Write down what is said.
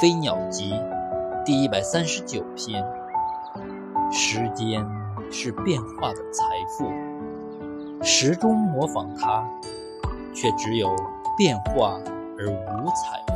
飞鸟集第一百三十九篇。时间是变化的财富时钟模仿它却只有变化而无彩